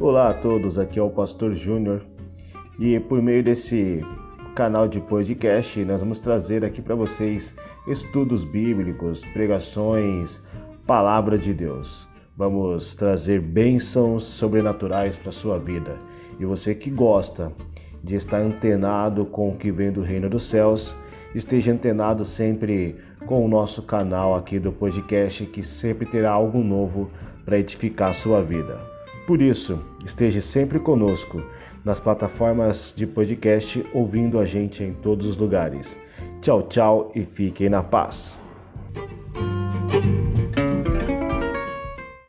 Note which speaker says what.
Speaker 1: Olá a todos, aqui é o Pastor Júnior e por meio desse canal de podcast nós vamos trazer aqui para vocês estudos bíblicos, pregações, palavra de Deus. Vamos trazer bênçãos sobrenaturais para sua vida. E você que gosta de estar antenado com o que vem do reino dos céus, esteja antenado sempre com o nosso canal aqui do podcast que sempre terá algo novo para edificar a sua vida. Por isso, esteja sempre conosco nas plataformas de podcast, ouvindo a gente em todos os lugares. Tchau, tchau e fiquem na paz.